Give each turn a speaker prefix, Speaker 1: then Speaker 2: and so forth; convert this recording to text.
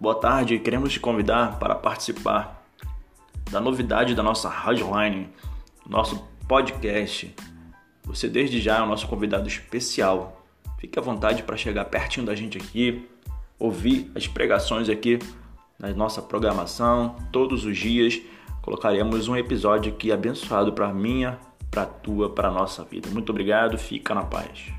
Speaker 1: Boa tarde, queremos te convidar para participar da novidade da nossa Radioline, nosso podcast. Você desde já é o nosso convidado especial. Fique à vontade para chegar pertinho da gente aqui, ouvir as pregações aqui na nossa programação todos os dias. Colocaremos um episódio aqui abençoado para minha, para tua, para nossa vida. Muito obrigado, fica na paz.